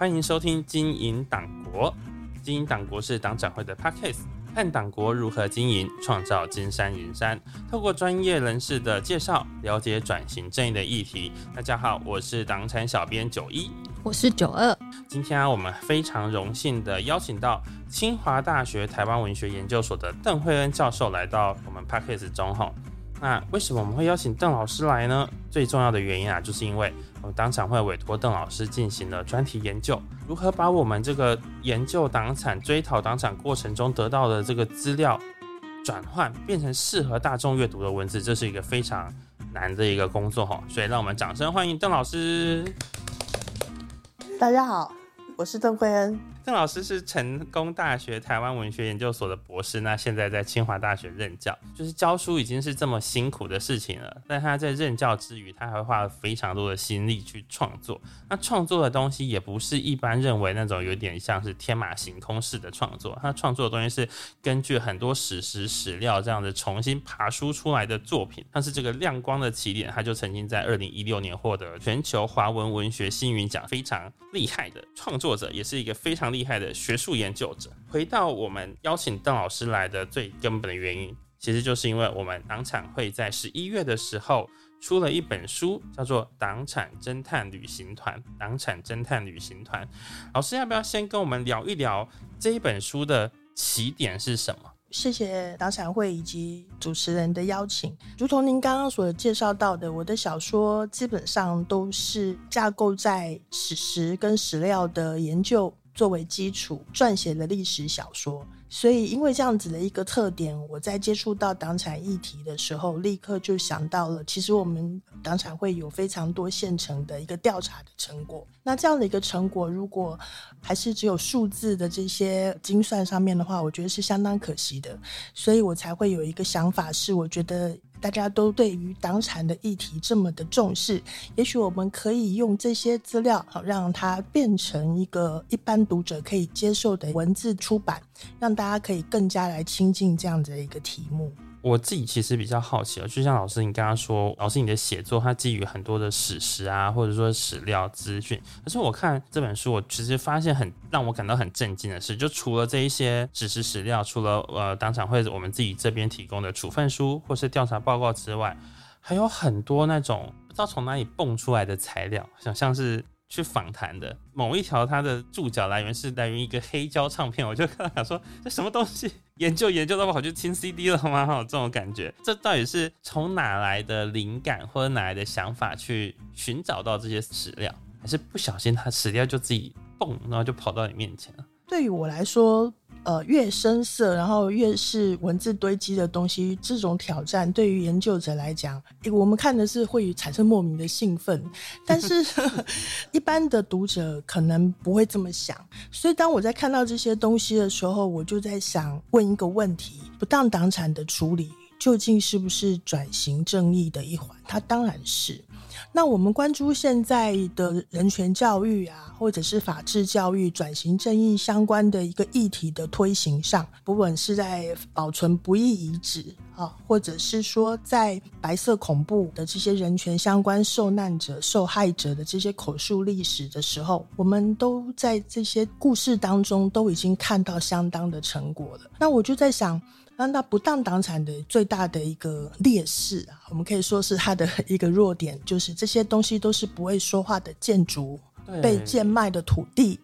欢迎收听《经营党国》。经营党国是党展会的 podcast，看党国如何经营，创造金山银山。透过专业人士的介绍，了解转型正义的议题。大家好，我是党产小编九一，我是九二。今天啊，我们非常荣幸的邀请到清华大学台湾文学研究所的邓惠恩教授来到我们 podcast 中哈。那为什么我们会邀请邓老师来呢？最重要的原因啊，就是因为我们当场会委托邓老师进行了专题研究，如何把我们这个研究党产、追讨党产过程中得到的这个资料转换，变成适合大众阅读的文字，这是一个非常难的一个工作哈。所以让我们掌声欢迎邓老师。大家好，我是邓惠恩。邓老师是成功大学台湾文学研究所的博士，那现在在清华大学任教。就是教书已经是这么辛苦的事情了，但他在任教之余，他还花了非常多的心力去创作。那创作的东西也不是一般认为那种有点像是天马行空式的创作，他创作的东西是根据很多史实史料这样子重新爬书出来的作品。但是这个亮光的起点，他就曾经在二零一六年获得全球华文文学星云奖，非常厉害的创作者，也是一个非常厉。害的学术研究者，回到我们邀请邓老师来的最根本的原因，其实就是因为我们党产会在十一月的时候出了一本书，叫做《党产侦探旅行团》。党产侦探旅行团，老师要不要先跟我们聊一聊这一本书的起点是什么？谢谢党产会以及主持人的邀请。如同您刚刚所介绍到的，我的小说基本上都是架构在史实跟史料的研究。作为基础撰写的历史小说，所以因为这样子的一个特点，我在接触到党产议题的时候，立刻就想到了，其实我们党产会有非常多现成的一个调查的成果。那这样的一个成果，如果还是只有数字的这些精算上面的话，我觉得是相当可惜的。所以我才会有一个想法，是我觉得。大家都对于党产的议题这么的重视，也许我们可以用这些资料，好让它变成一个一般读者可以接受的文字出版，让大家可以更加来亲近这样的一个题目。我自己其实比较好奇哦，就像老师你刚刚说，老师你的写作它基于很多的史实啊，或者说史料资讯。可是我看这本书，我其实发现很让我感到很震惊的是，就除了这一些史实史料，除了呃当场会我们自己这边提供的处分书或是调查报告之外，还有很多那种不知道从哪里蹦出来的材料，想像是。去访谈的某一条，它的注脚来源是来源于一个黑胶唱片，我就看到想说这什么东西，研究研究那么好去听 CD 了吗？这种感觉，这到底是从哪来的灵感或者哪来的想法去寻找到这些史料，还是不小心它史料就自己蹦，然后就跑到你面前了？对于我来说。呃，越深色，然后越是文字堆积的东西，这种挑战对于研究者来讲，我们看的是会产生莫名的兴奋，但是 一般的读者可能不会这么想。所以，当我在看到这些东西的时候，我就在想问一个问题：不当党产的处理，究竟是不是转型正义的一环？它当然是。那我们关注现在的人权教育啊，或者是法治教育、转型正义相关的一个议题的推行上，不管是在保存不易遗址啊，或者是说在白色恐怖的这些人权相关受难者、受害者的这些口述历史的时候，我们都在这些故事当中都已经看到相当的成果了。那我就在想。那那不当党产的最大的一个劣势啊，我们可以说是它的一个弱点，就是这些东西都是不会说话的建筑。被贱卖的土地，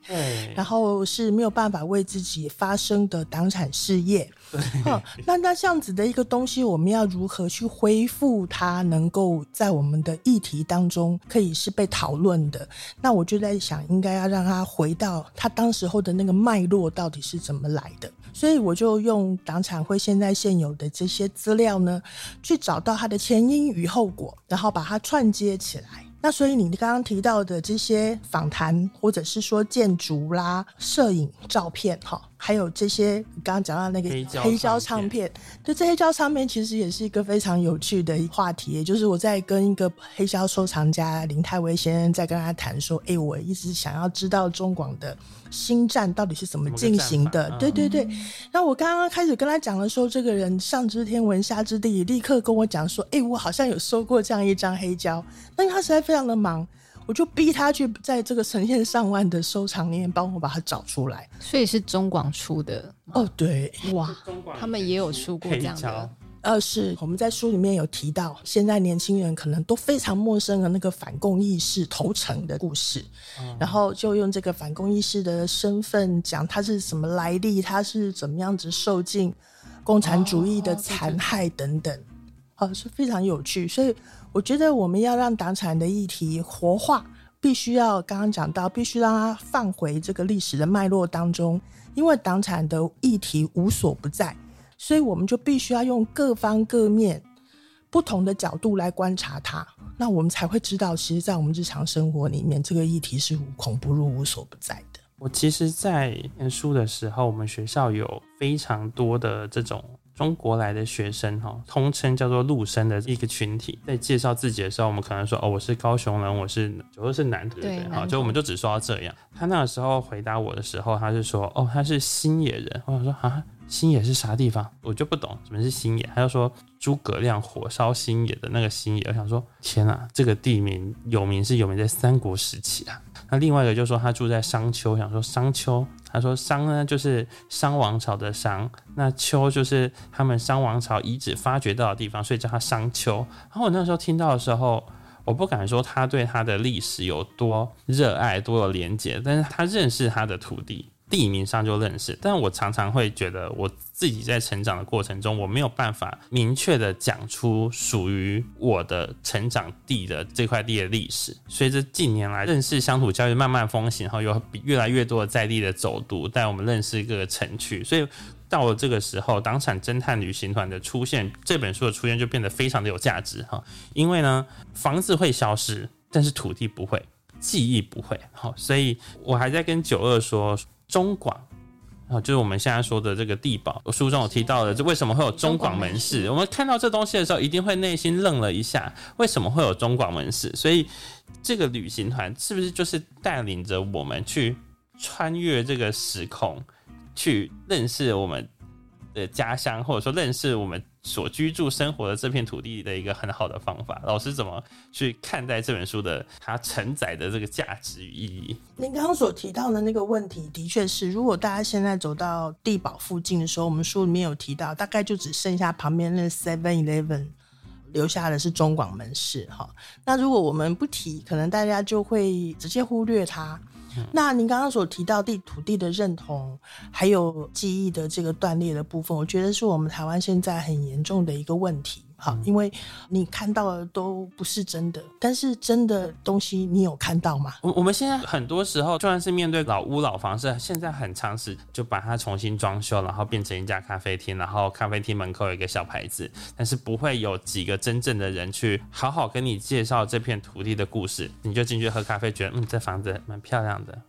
然后是没有办法为自己发声的党产事业。那那这样子的一个东西，我们要如何去恢复它，能够在我们的议题当中可以是被讨论的？那我就在想，应该要让它回到它当时候的那个脉络到底是怎么来的。所以我就用党产会现在现有的这些资料呢，去找到它的前因与后果，然后把它串接起来。那所以你刚刚提到的这些访谈，或者是说建筑啦、摄影、照片，哈。还有这些，刚刚讲到那个黑胶唱片，就，这黑胶唱片其实也是一个非常有趣的话题。也就是我在跟一个黑胶收藏家林泰威先生在跟他谈说，哎，我一直想要知道中广的新站到底是怎么进行的。对对对。那我刚刚开始跟他讲的时候，这个人上知天文下知地理，立刻跟我讲说，哎，我好像有收过这样一张黑胶。但他实在非常的忙。我就逼他去在这个成千上万的收藏里面帮我把它找出来。所以是中广出的哦，对，哇，他们也有出过这样的。二，是我们在书里面有提到，现在年轻人可能都非常陌生的那个反共意识投诚的故事，然后就用这个反共意识的身份讲他是什么来历，他是怎么样子受尽共产主义的残害等等，哦，是非常有趣。所以我觉得我们要让党产的议题活化，必须要刚刚讲到，必须让它放回这个历史的脉络当中，因为党产的议题无所不在。所以我们就必须要用各方各面不同的角度来观察它，那我们才会知道，其实，在我们日常生活里面，这个议题是无孔不入、无所不在的。我其实，在念书的时候，我们学校有非常多的这种中国来的学生，哈，通称叫做陆生的一个群体。在介绍自己的时候，我们可能说，哦，我是高雄人，我是主要是男的，对好，就我们就只说到这样。他那个时候回答我的时候，他是说，哦，他是新野人。我想说，啊。新野是啥地方？我就不懂什么是新野。他就说诸葛亮火烧新野的那个新野。我想说，天啊，这个地名有名是有名在三国时期啊。那另外一个就说他住在商丘，想说商丘。他说商呢就是商王朝的商，那丘就是他们商王朝遗址发掘到的地方，所以叫他商丘。然后我那时候听到的时候，我不敢说他对他的历史有多热爱、多有连结，但是他认识他的土地。地名上就认识，但我常常会觉得我自己在成长的过程中，我没有办法明确的讲出属于我的成长地的这块地的历史。随着近年来认识乡土教育慢慢风行，然后有越来越多的在地的走读带我们认识各个城区，所以到了这个时候，党产侦探旅行团的出现，这本书的出现就变得非常的有价值哈。因为呢，房子会消失，但是土地不会，记忆不会。好，所以我还在跟九二说。中广啊，就是我们现在说的这个地堡，书中有提到的，就为什么会有中广门市？我们看到这东西的时候，一定会内心愣了一下，为什么会有中广门市？所以这个旅行团是不是就是带领着我们去穿越这个时空，去认识我们的家乡，或者说认识我们？所居住生活的这片土地的一个很好的方法，老师怎么去看待这本书的它承载的这个价值与意义？您刚刚所提到的那个问题，的确是，如果大家现在走到地堡附近的时候，我们书里面有提到，大概就只剩下旁边那 Seven Eleven 留下的是中广门市哈。那如果我们不提，可能大家就会直接忽略它。那您刚刚所提到地土地的认同，还有记忆的这个断裂的部分，我觉得是我们台湾现在很严重的一个问题。好，因为你看到的都不是真的，但是真的东西你有看到吗？我我们现在很多时候，就算是面对老屋老房子，现在很常识就把它重新装修，然后变成一家咖啡厅，然后咖啡厅门口有一个小牌子，但是不会有几个真正的人去好好跟你介绍这片土地的故事，你就进去喝咖啡，觉得嗯，这房子蛮漂亮的。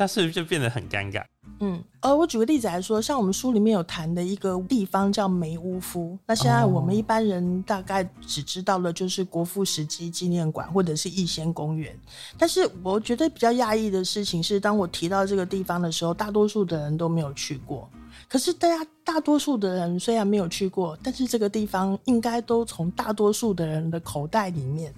它是不是就变得很尴尬？嗯，呃，我举个例子来说，像我们书里面有谈的一个地方叫梅乌夫，那现在我们一般人大概只知道的就是国父史迹纪念馆或者是逸仙公园。但是我觉得比较讶异的事情是，当我提到这个地方的时候，大多数的人都没有去过。可是大家大多数的人虽然没有去过，但是这个地方应该都从大多数的人的口袋里面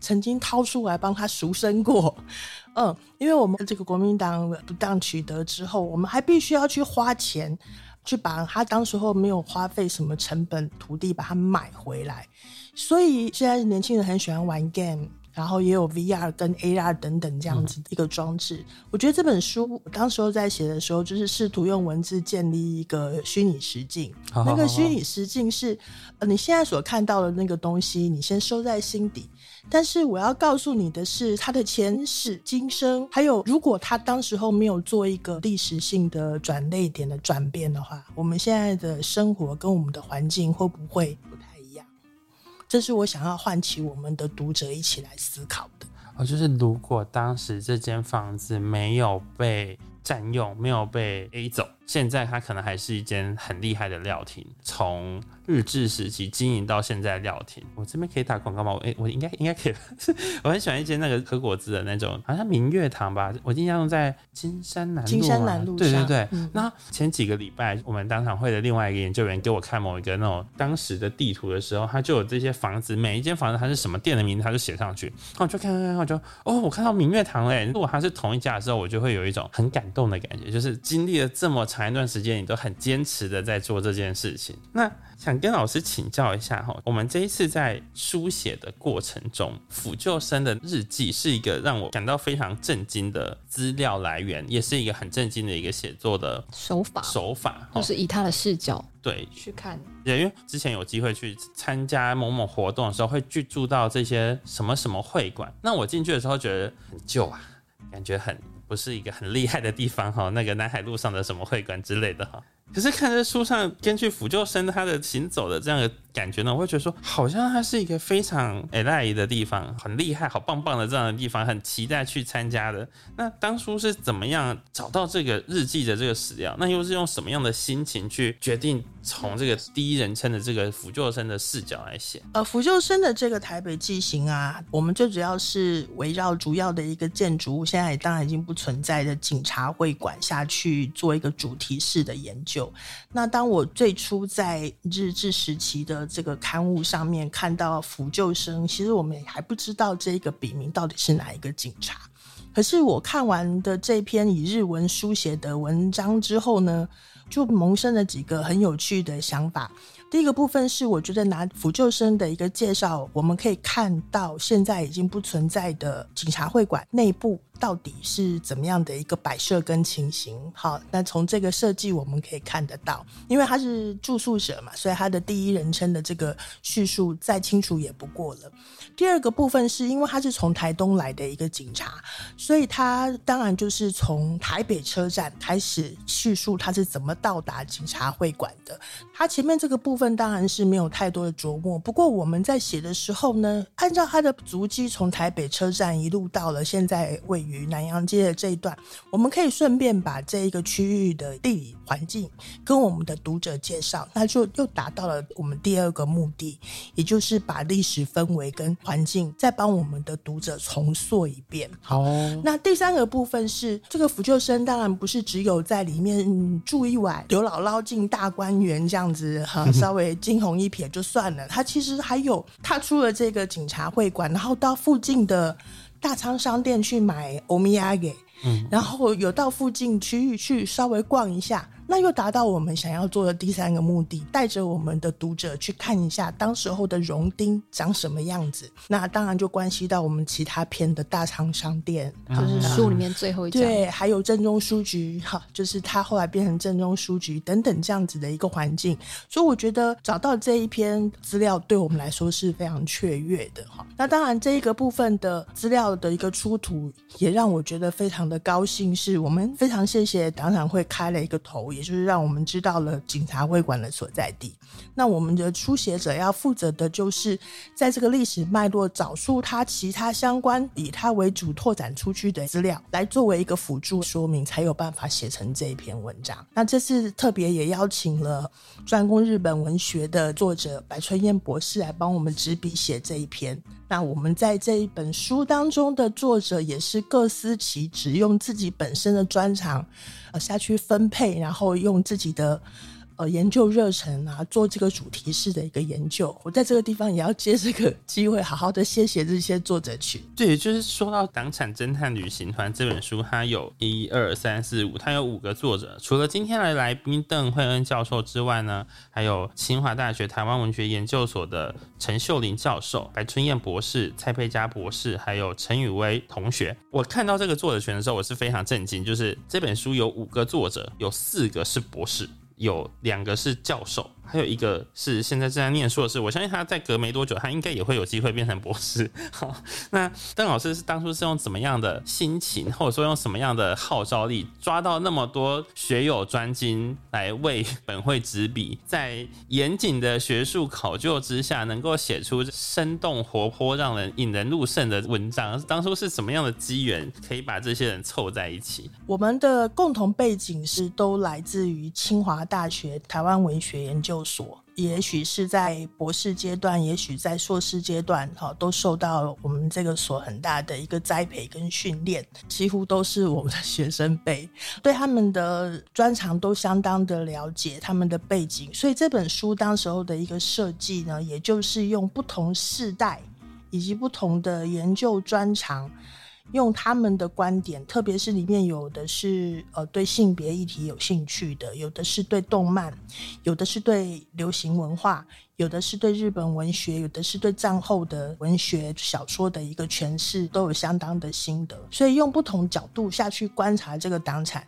曾经掏出来帮他赎身过。嗯，因为我们这个国民党不当取得之后，我们还必须要去花钱，去把他当时候没有花费什么成本土地把它买回来，所以现在年轻人很喜欢玩 game。然后也有 VR 跟 AR 等等这样子一个装置。我觉得这本书当时候在写的时候，就是试图用文字建立一个虚拟实境。那个虚拟实境是，呃，你现在所看到的那个东西，你先收在心底。但是我要告诉你的是，他的前世今生，还有如果他当时候没有做一个历史性的转类点的转变的话，我们现在的生活跟我们的环境会不会？这是我想要唤起我们的读者一起来思考的。哦，就是如果当时这间房子没有被占用，没有被 A 走，现在它可能还是一间很厉害的料亭，从日治时期经营到现在料亭。我这边可以打广告吗？我我应该应该可以。我很喜欢一间那个喝果子的那种，好像明月堂吧。我印象中在金山南路。金山南路。对对对。那前几个礼拜，我们当场会的另外一个研究员给我看某一个那种当时的地图的时候，他就有这些房子，每一间房子它是什么店的名字，他就写上去。然后我就看看看，我就哦，我看到明月堂嘞。如果它是同一家的时候，我就会有一种很感动的感觉，就是经历了这么长一段时间，你都很坚持的在做这件事情。那想跟老师请教一下哈，我们这一次在书写的过程中，辅救生的日记是一个让我感到非常震惊的资料来源，也是一个很震惊的一个写作的手法手法，就是以他的视角对去看。对，因为之前有机会去参加某某活动的时候，会去住到这些什么什么会馆，那我进去的时候觉得很旧啊，感觉很不是一个很厉害的地方哈，那个南海路上的什么会馆之类的哈。可是看这书上根据辅救生他的行走的这样的感觉呢，我会觉得说，好像它是一个非常 a l i 的地方，很厉害、好棒棒的这样的地方，很期待去参加的。那当初是怎么样找到这个日记的这个史料？那又是用什么样的心情去决定从这个第一人称的这个辅救生的视角来写？呃，辅救生的这个台北记行啊，我们最主要是围绕主要的一个建筑物，现在当然已经不存在的警察会馆下去做一个主题式的研究。那当我最初在日治时期的这个刊物上面看到辅救生，其实我们还不知道这个笔名到底是哪一个警察。可是我看完的这篇以日文书写的文章之后呢，就萌生了几个很有趣的想法。第一个部分是，我觉得拿辅救生的一个介绍，我们可以看到现在已经不存在的警察会馆内部。到底是怎么样的一个摆设跟情形？好，那从这个设计我们可以看得到，因为他是住宿者嘛，所以他的第一人称的这个叙述再清楚也不过了。第二个部分是因为他是从台东来的一个警察，所以他当然就是从台北车站开始叙述他是怎么到达警察会馆的。他前面这个部分当然是没有太多的琢磨，不过我们在写的时候呢，按照他的足迹从台北车站一路到了现在位于南洋街的这一段，我们可以顺便把这一个区域的地理环境跟我们的读者介绍，那就又达到了我们第二个目的，也就是把历史氛围跟环境再帮我们的读者重塑一遍。好，那第三个部分是这个辅救生，当然不是只有在里面住一晚，刘姥姥进大观园这样子哈，稍微惊鸿一瞥就算了，他其实还有踏出了这个警察会馆，然后到附近的。大仓商店去买欧米亚给，嗯，然后有到附近区域去稍微逛一下。那又达到我们想要做的第三个目的，带着我们的读者去看一下当时候的荣丁长什么样子。那当然就关系到我们其他篇的大仓商店，就是书里面最后一章。对，还有正中书局，哈，就是他后来变成正中书局等等这样子的一个环境。所以我觉得找到这一篇资料对我们来说是非常雀跃的，哈。那当然这一个部分的资料的一个出土，也让我觉得非常的高兴，是我们非常谢谢党产会开了一个头。也就是让我们知道了警察会馆的所在地。那我们的书写者要负责的就是在这个历史脉络找出它其他相关以它为主拓展出去的资料，来作为一个辅助说明，才有办法写成这一篇文章。那这次特别也邀请了专攻日本文学的作者白春燕博士来帮我们执笔写这一篇。那我们在这一本书当中的作者也是各司其职，用自己本身的专长。下去分配，然后用自己的。呃，研究热忱啊，做这个主题式的一个研究，我在这个地方也要借这个机会，好好的谢谢这些作者群。对，就是说到《党产侦探旅行团》这本书，它有一二三四五，它有五个作者。除了今天的来宾邓惠恩教授之外呢，还有清华大学台湾文学研究所的陈秀玲教授、白春燕博士、蔡佩佳博士，还有陈宇威同学。我看到这个作者群的时候，我是非常震惊，就是这本书有五个作者，有四个是博士。有两个是教授，还有一个是现在正在念硕士，我相信他在隔没多久，他应该也会有机会变成博士。好，那邓老师是当初是用怎么样的心情，或者说用什么样的号召力，抓到那么多学友专精来为本会执笔，在严谨的学术考究之下，能够写出生动活泼、让人引人入胜的文章？当初是什么样的机缘，可以把这些人凑在一起？我们的共同背景是都来自于清华大学台湾文学研究所，也许是在博士阶段，也许在硕士阶段，哈，都受到我们这个所很大的一个栽培跟训练，几乎都是我们的学生辈，对他们的专长都相当的了解，他们的背景，所以这本书当时候的一个设计呢，也就是用不同世代以及不同的研究专长。用他们的观点，特别是里面有的是呃对性别议题有兴趣的，有的是对动漫，有的是对流行文化，有的是对日本文学，有的是对战后的文学小说的一个诠释，都有相当的心得。所以用不同角度下去观察这个党产。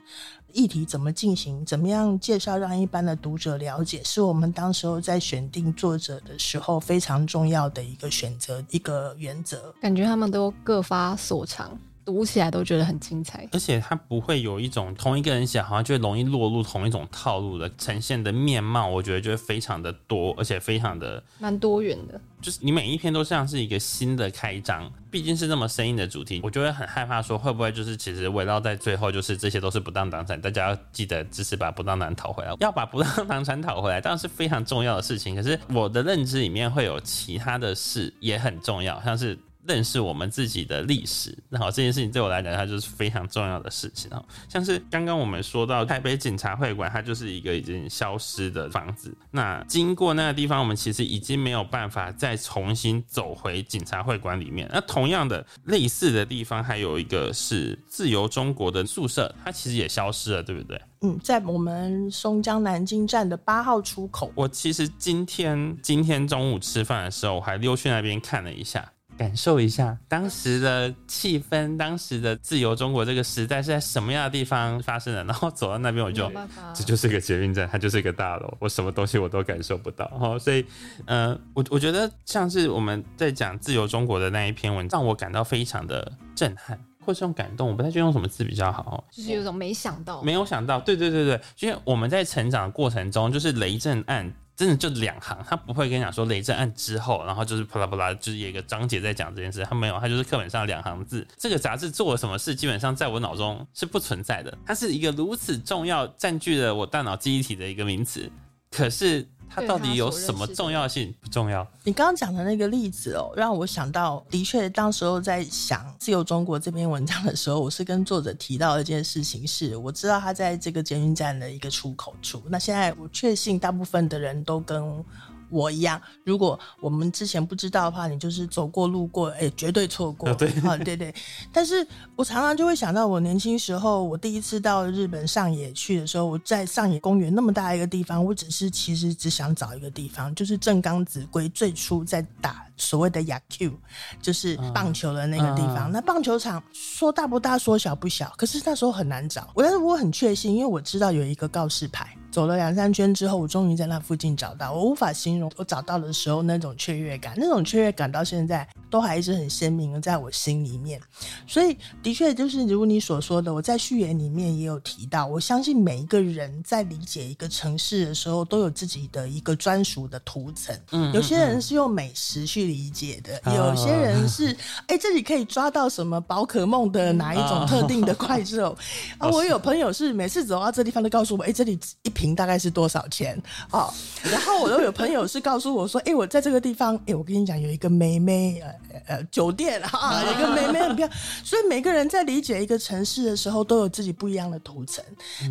议题怎么进行？怎么样介绍让一般的读者了解？是我们当时候在选定作者的时候非常重要的一个选择一个原则。感觉他们都各发所长。读起来都觉得很精彩，而且它不会有一种同一个人写，好像就容易落入同一种套路的呈现的面貌。我觉得就会非常的多，而且非常的蛮多元的。就是你每一篇都像是一个新的开张，毕竟是那么生硬的主题，我就会很害怕说会不会就是其实围绕在最后，就是这些都是不当党产，大家要记得支持把不当党讨回来，要把不当党产讨回来，当然是非常重要的事情。可是我的认知里面会有其他的事也很重要，像是。认识我们自己的历史，那好，这件事情对我来讲，它就是非常重要的事情哦。像是刚刚我们说到台北警察会馆，它就是一个已经消失的房子。那经过那个地方，我们其实已经没有办法再重新走回警察会馆里面。那同样的类似的地方，还有一个是自由中国的宿舍，它其实也消失了，对不对？嗯，在我们松江南京站的八号出口。我其实今天今天中午吃饭的时候，我还溜去那边看了一下。感受一下当时的气氛，当时的自由中国这个时代是在什么样的地方发生的？然后走到那边，我就这就是一个捷运站，它就是一个大楼，我什么东西我都感受不到。哈，所以，呃，我我觉得像是我们在讲自由中国的那一篇文，让我感到非常的震撼，或是用感动，我不太确定用什么字比较好。就是有种没想到，没有想到，对对对对，因为我们在成长的过程中，就是雷震案。真的就两行，他不会跟你讲说雷震案之后，然后就是啪啦啪啦，就是有一个章节在讲这件事，他没有，他就是课本上两行字。这个杂志做了什么事，基本上在我脑中是不存在的。它是一个如此重要、占据了我大脑记忆体的一个名词，可是。它到底有什么重要性？不重要。你刚刚讲的那个例子哦，让我想到，的确，当时候在想《自由中国》这篇文章的时候，我是跟作者提到一件事情，是我知道他在这个捷运站的一个出口处。那现在我确信，大部分的人都跟。我一样，如果我们之前不知道的话，你就是走过路过，哎，绝对错过。对，啊，对 对。但是我常常就会想到，我年轻时候，我第一次到日本上野去的时候，我在上野公园那么大一个地方，我只是其实只想找一个地方，就是正冈子规最初在打所谓的亚 Q，就是棒球的那个地方。那棒球场说大不大，说小不小，可是那时候很难找。我但是我很确信，因为我知道有一个告示牌。走了两三圈之后，我终于在那附近找到。我无法形容我找到的时候那种雀跃感，那种雀跃感到现在都还一直很鲜明的在我心里面。所以，的确就是如你所说的，我在序言里面也有提到。我相信每一个人在理解一个城市的时候，都有自己的一个专属的图层。嗯，有些人是用美食去理解的，有些人是哎这里可以抓到什么宝可梦的哪一种特定的怪兽 啊。我有朋友是每次走到这地方都告诉我，哎这里一。瓶大概是多少钱？哦，然后我又有朋友是告诉我说：“哎，我在这个地方，哎，我跟你讲，有一个美美呃呃酒店啊，一 个美美很漂亮。所以每个人在理解一个城市的时候，都有自己不一样的图层。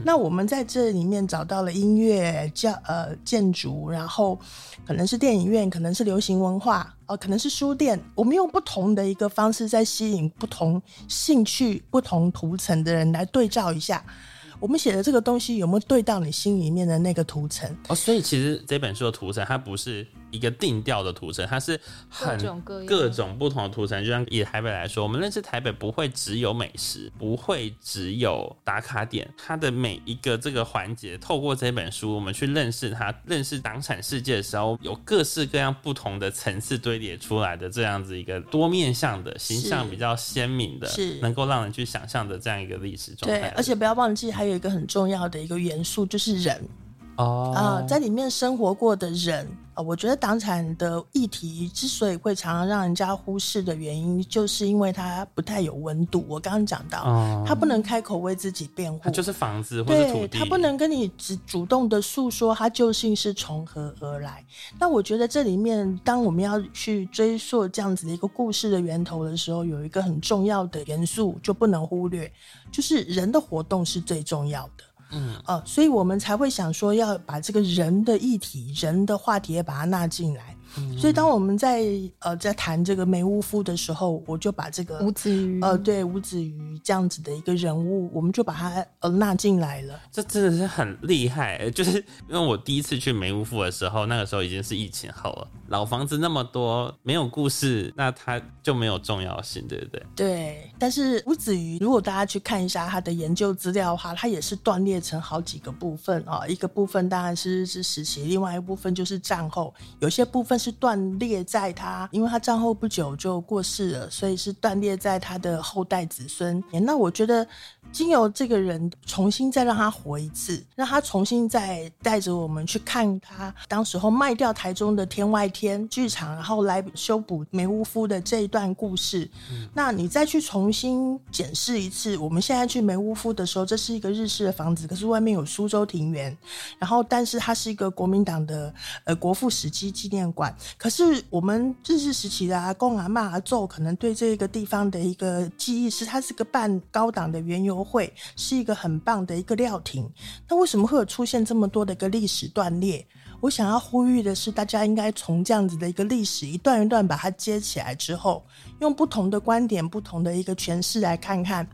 那我们在这里面找到了音乐、教呃建筑，然后可能是电影院，可能是流行文化，哦，可能是书店。我们用不同的一个方式，在吸引不同兴趣、不同图层的人来对照一下。”我们写的这个东西有没有对到你心里面的那个图层？哦，所以其实这本书的图层它不是一个定调的图层，它是很各种不同的图层。就像以台北来说，我们认识台北不会只有美食，不会只有打卡点，它的每一个这个环节，透过这本书，我们去认识它，认识党产世界的时候，有各式各样不同的层次堆叠出来的这样子一个多面向的形象比较鲜明的，是能够让人去想象的这样一个历史状态。对，而且不要忘记还有一个很重要的一个元素，就是人哦啊、在里面生活过的人啊、我觉得党产的议题之所以会常常让人家忽视的原因，就是因为它不太有温度。我刚刚讲到，哦他不能开口为自己辩护，就是房子或者土对地，他不能跟你只主动的诉说他究竟是从何而来。那我觉得这里面，当我们要去追溯这样子的一个故事的源头的时候，有一个很重要的元素就不能忽略，就是人的活动是最重要的。嗯，呃，所以我们才会想说要把这个人的议题、人的话题也把它纳进来。所以当我们在呃在谈这个梅屋夫的时候，我就把这个吴子瑜，呃对吴子瑜这样子的一个人物，我们就把他呃纳进来了。这真的是很厉害，就是因为我第一次去梅屋夫的时候，那个时候已经是疫情后了，老房子那么多，没有故事，那它就没有重要性，对不对？对，但是吴子瑜，如果大家去看一下他的研究资料的话，他也是断裂成好几个部分啊、一个部分当然是日治时期，另外一部分就是战后，有些部分是断裂在他，因为他战后不久就过世了，所以是断裂在他的后代子孙。那我觉得。经由这个人重新再让他活一次，让他重新再带着我们去看他当时候卖掉台中的天外天剧场，然后来修补梅屋夫的这一段故事。那你再去重新检视一次，我们现在去梅屋夫的时候，这是一个日式的房子，可是外面有苏州庭园，然后但是它是一个国民党的呃国父时期纪念馆。可是我们日治时期的阿公阿嬷阿祖可能对这个地方的一个记忆是，它是个办高档的园游会，是一个很棒的一个料亭。那为什么会有出现这么多的一个历史断裂？我想要呼吁的是，大家应该从这样子的一个历史一段一段把它接起来之后，用不同的观点、不同的一个诠释来看看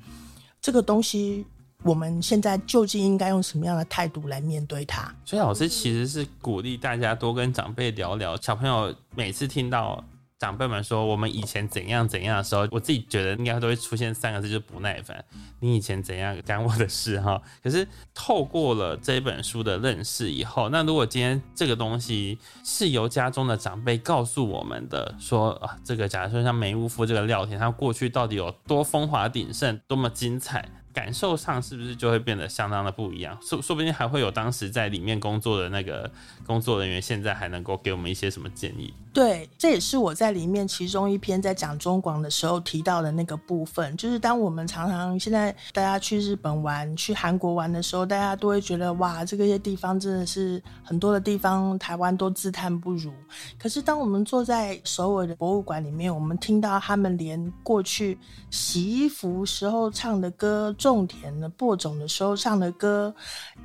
这个东西，我们现在究竟应该用什么样的态度来面对它？所以老师其实是鼓励大家多跟长辈聊聊。小朋友每次听到长辈们说我们以前怎样怎样的时候，我自己觉得应该都会出现三个字，就是不耐烦。你以前怎样干我的事哈？可是透过了这本书的认识以后，那如果今天这个东西是由家中的长辈告诉我们的，说啊，这个假如说像梅屋夫这个廖田，他过去到底有多风华鼎盛，多么精彩。感受上是不是就会变得相当的不一样？说说不定还会有当时在里面工作的那个工作人员，现在还能够给我们一些什么建议？对，这也是我在里面其中一篇在讲中广的时候提到的那个部分，就是当我们常常现在大家去日本玩、去韩国玩的时候，大家都会觉得哇，这个些地方真的是很多的地方台湾都自叹不如。可是当我们坐在首尔的博物馆里面，我们听到他们连过去洗衣服时候唱的歌、种田的播种的时候唱的歌，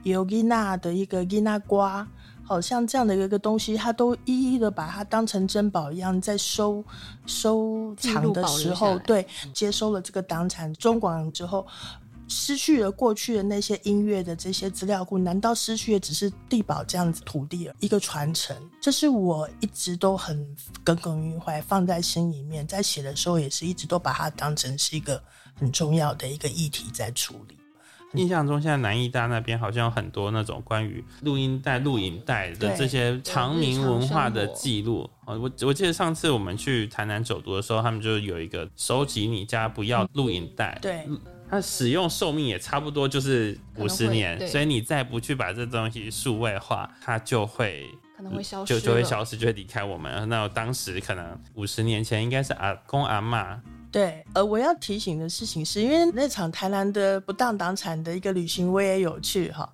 有吉娜的一个吉娜瓜。好像这样的一个东西，他都一一的把它当成珍宝一样，在收收藏的时候，对，接收了这个党产中广之后，失去了过去的那些音乐的这些资料库，难道失去的只是地堡这样子土地一个传承？这是我一直都很耿耿于怀，放在心里面，在写的时候也是一直都把它当成是一个很重要的一个议题在处理。印象中，现在南艺大那边好像有很多那种关于录音带、录影带的这些长明文化的记录。哦，我我记得上次我们去台南走读的时候，他们就有一个收集你家不要录影带，对，它使用寿命也差不多就是五十年，所以你再不去把这东西数位化，它就会可能会消失就就会消失，就会离开我们。那我当时可能五十年前应该是阿公阿嬷对，呃，我要提醒的事情是，因为那场台南的不当党产的一个旅行，我也有去哈。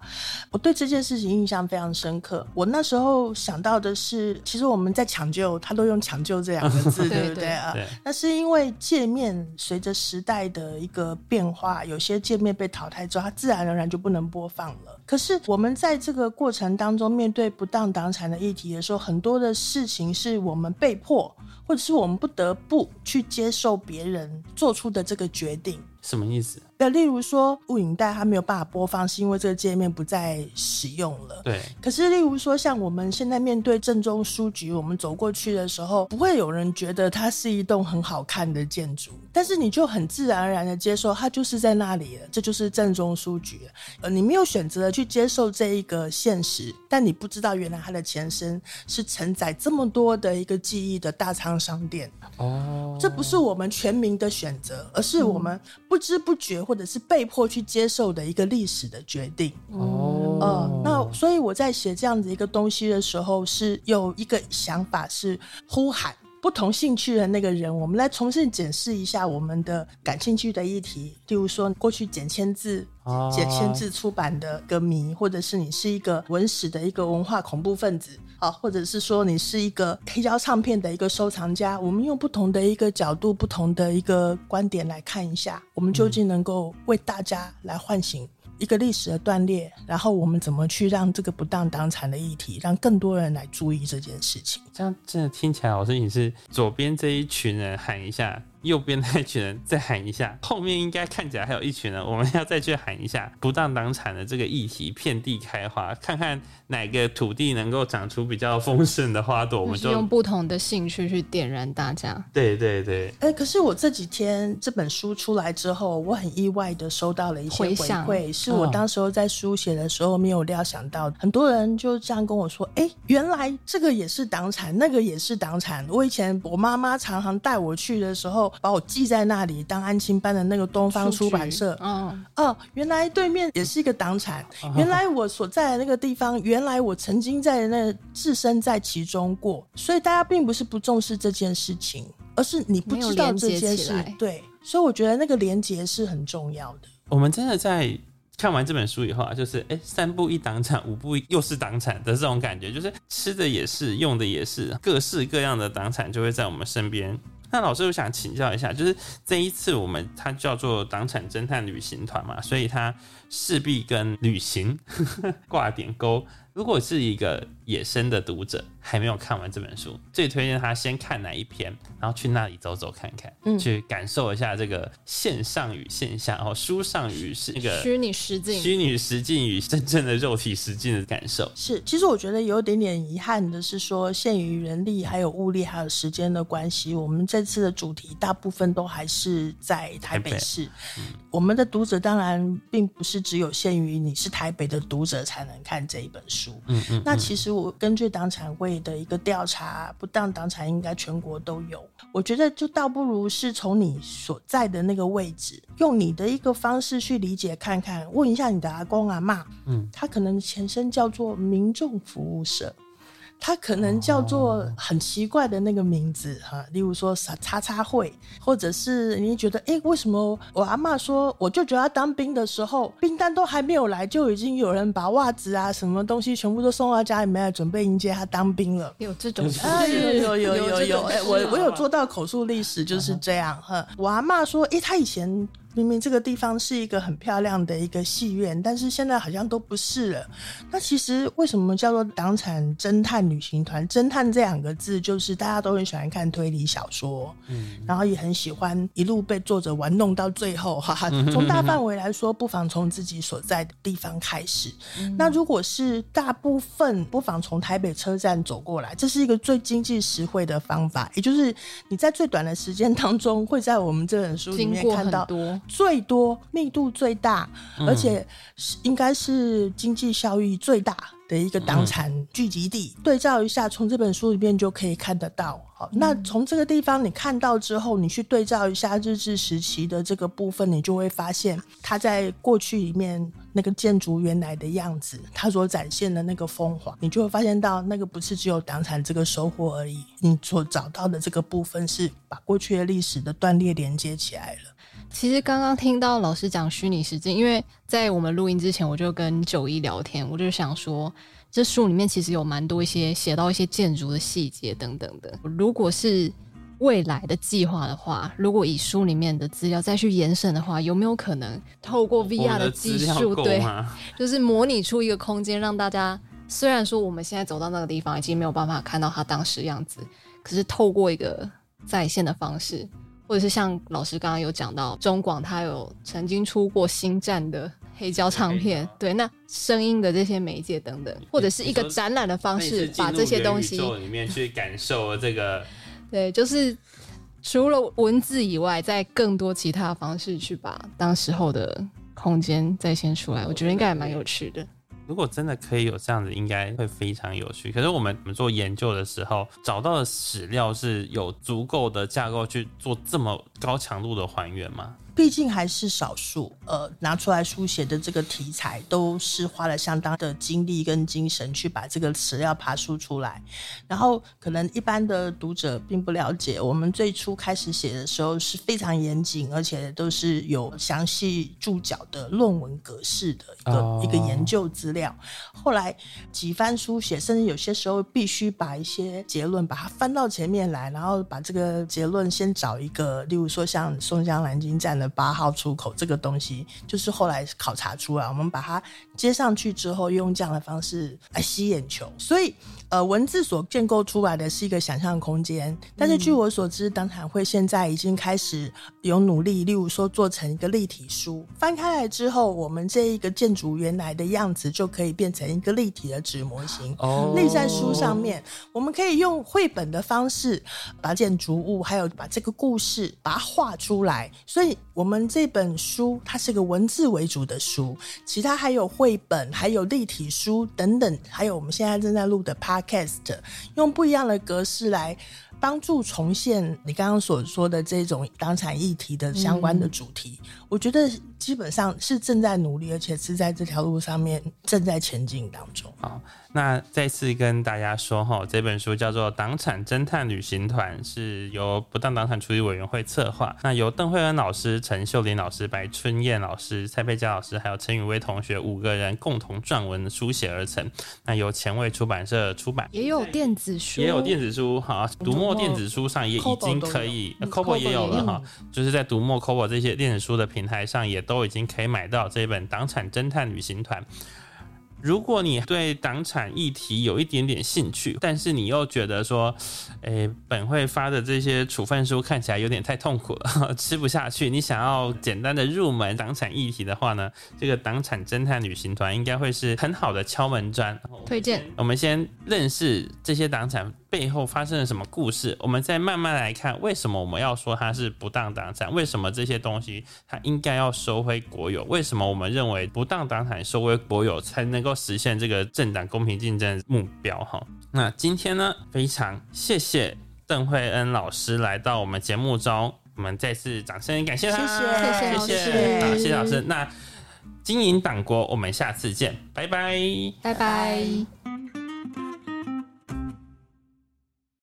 我对这件事情印象非常深刻。我那时候想到的是，其实我们在抢救，他都用“抢救”这两个字，对不对对啊？那是因为界面随着时代的一个变化，有些界面被淘汰之后，它自然而然就不能播放了。可是我们在这个过程当中，面对不当党产的议题的时候，很多的事情是我们被迫，或者是我们不得不去接受别人做出的这个决定。什么意思？那例如说录影带它没有办法播放，是因为这个界面不再使用了。对，可是例如说像我们现在面对正中书局，我们走过去的时候，不会有人觉得它是一栋很好看的建筑，但是你就很自然而然的接受它就是在那里了，这就是正中书局。呃，你没有选择去接受这一个现实，但你不知道原来它的前身是承载这么多的一个记忆的大仓商店。哦，这不是我们全民的选择，而是我们不知不觉或者是被迫去接受的一个历史的决定。哦，呃，那所以我在写这样子一个东西的时候，是有一个想法是呼喊不同兴趣的那个人，我们来重新检视一下我们的感兴趣的议题，例如说过去简签字。哦简签字出版的歌迷，或者是你是一个文史的一个文化恐怖分子，啊，或者是说你是一个黑胶唱片的一个收藏家，我们用不同的一个角度、不同的一个观点来看一下，我们究竟能够为大家来唤醒一个历史的断裂，然后我们怎么去让这个不当党产的议题，让更多人来注意这件事情。这样真的听起来，老师你是左边这一群人喊一下，右边那一群人再喊一下，后面应该看起来还有一群人，我们要再去喊一下不当党产的这个议题遍地开花，看看哪个土地能够长出比较丰盛的花朵，我们就用不同的兴趣去点燃大家。对对对，哎、可是我这几天这本书出来之后，我很意外的收到了一些回馈，是我嗯当时候在书写的时候没有料想到的。很多人就这样跟我说：“哎、原来这个也是党产，那个也是党产。”我以前我妈妈常常带我去的时候，把我记在那里当安亲班的那个东方出版社。嗯，哦，原来对面也是一个党产。原来我所在的那个地方，原来我曾经在那置身在其中过。所以大家并不是不重视这件事情，而是你不知道这件事。对，所以我觉得那个连接是很重要的。我们真的在看完这本书以后啊，就是哎、诶三步一党产，五步又是党产的这种感觉，就是吃的也是，用的也是，各式各样的党产就会在我们身边。那老师，我想请教一下，就是这一次我们它叫做党产侦探旅行团嘛，所以它势必跟旅行 挂点钩。如果是一个野生的读者，还没有看完这本书，最推荐他先看哪一篇，然后去那里走走看看，嗯去感受一下这个线上与线下，然后书上与是那个虚拟实境，虚拟实境与真正的肉体实境的感受。是，其实我觉得有点点遗憾的是说，限于人力、还有物力、还有时间的关系，我们这次的主题大部分都还是在台北市。我们的读者当然并不是只有限于你是台北的读者才能看这一本书。嗯嗯，那其实我根据党产会的一个调查，不当党产应该全国都有。我觉得就倒不如是从你所在的那个位置，用你的一个方式去理解看看，问一下你的阿公阿妈，嗯，他可能前身叫做民众服务社。它可能叫做很奇怪的那个名字哈、例如说啥叉叉会，或者是你觉得哎、诶为什么我阿嬷说我舅舅要当兵的时候，兵单都还没有来，就已经有人把袜子啊什么东西全部都送到家里面来，准备迎接他当兵了。有这种事啊，有有有有有，哎、我我有做。做到口述历史就是这样哈。我阿嬷说，哎、她以前明明这个地方是一个很漂亮的一个戏院，但是现在好像都不是了。那其实为什么叫做党产侦探旅行团？侦探这两个字，就是大家都很喜欢看推理小说，嗯然后也很喜欢一路被作者玩弄到最后，哈哈。从大范围来说，不妨从自己所在的地方开始。那如果是大部分，不妨从台北车站走过来，这是一个最经济实惠的方法，也就是你在最短的时间当中，会在我们这本书里面看到多，最多、密度最大，而且是应该是经济效益最大的一个党产聚集地。对照一下，从这本书里面就可以看得到。好，那从这个地方你看到之后，你去对照一下日治时期的这个部分，你就会发现它在过去里面那个建筑原来的样子，它所展现的那个风华，你就会发现到那个不是只有党产这个收获而已，你所找到的这个部分是把过去的历史的断裂连接起来了。其实刚刚听到老师讲虚拟实境，因为在我们录音之前，我就跟九一聊天，我就想说，这书里面其实有蛮多一些写到一些建筑的细节等等的。如果是未来的计划的话，如果以书里面的资料再去延伸的话，有没有可能透过 VR 的技术，对，就是模拟出一个空间，让大家虽然说我们现在走到那个地方已经没有办法看到它当时样子，可是透过一个在线的方式，或或者是像老师刚刚有讲到，中广它有曾经出过星战的黑胶唱片，对，那声音的这些媒介等等，或者是一个展览的方式，把这些东西里面去感受这个，对，就是除了文字以外，在更多其他方式去把当时候的空间再现出来，我觉得应该也蛮有趣的。如果真的可以有这样子，应该会非常有趣。可是我们我们做研究的时候，找到的史料是有足够的架构去做这么高强度的还原吗？毕竟还是少数，呃，拿出来书写的这个题材，都是花了相当的精力跟精神去把这个史料爬梳出来。然后，可能一般的读者并不了解，我们最初开始写的时候是非常严谨，而且都是有详细注脚的论文格式的一个一个研究资料。后来几番书写，甚至有些时候必须把一些结论把它翻到前面来，然后把这个结论先找一个，例如说像松江南京站的。八号出口这个东西，就是后来考察出来，我们把它接上去之后，用这样的方式来吸眼球。所以，呃，文字所建构出来的是一个想象空间。但是，据我所知，党产会现在已经开始有努力，例如说做成一个立体书，翻开来之后，我们这一个建筑原来的样子就可以变成一个立体的纸模型，哦立在书上面。我们可以用绘本的方式把建筑物，还有把这个故事把它画出来。所以。我们这本书它是个文字为主的书，其他还有绘本，还有立体书等等，还有我们现在正在录的 Podcast，用不一样的格式来帮助重现你刚刚所说的这种当产议题的相关的主题。我觉得基本上是正在努力，而且是在这条路上面正在前进当中。好。那再次跟大家说哈，这本书叫做《党产侦探旅行团》，是由不当党产处理委员会策划，那由邓慧恩老师、陈秀玲老师、白春燕老师、蔡佩佳老师，还有陈宇威同学五个人共同撰文书写而成。那由前卫出版社出版，也有电子书，也有电子书哈。读墨电子书上也已经可以 c o b o 也有了哈，就是在读墨 c o b o 这些电子书的平台上，也都已经可以买到这本《党产侦探旅行团》。如果你对党产议题有一点点兴趣，但是你又觉得说，诶，本会发的这些处分书看起来有点太痛苦了，吃不下去。你想要简单的入门党产议题的话呢，这个党产侦探旅行团应该会是很好的敲门砖。推荐。我们先认识这些党产。背后发生了什么故事？我们再慢慢来看，为什么我们要说它是不当党产？为什么这些东西它应该要收回国有？为什么我们认为不当党产收回国有才能够实现这个政党公平竞争目标？哈，那今天呢，非常谢谢邓慧恩老师来到我们节目中，我们再次掌声感谢他，谢谢，谢谢，好，谢谢老师。那经营党国，我们下次见，拜拜，拜拜。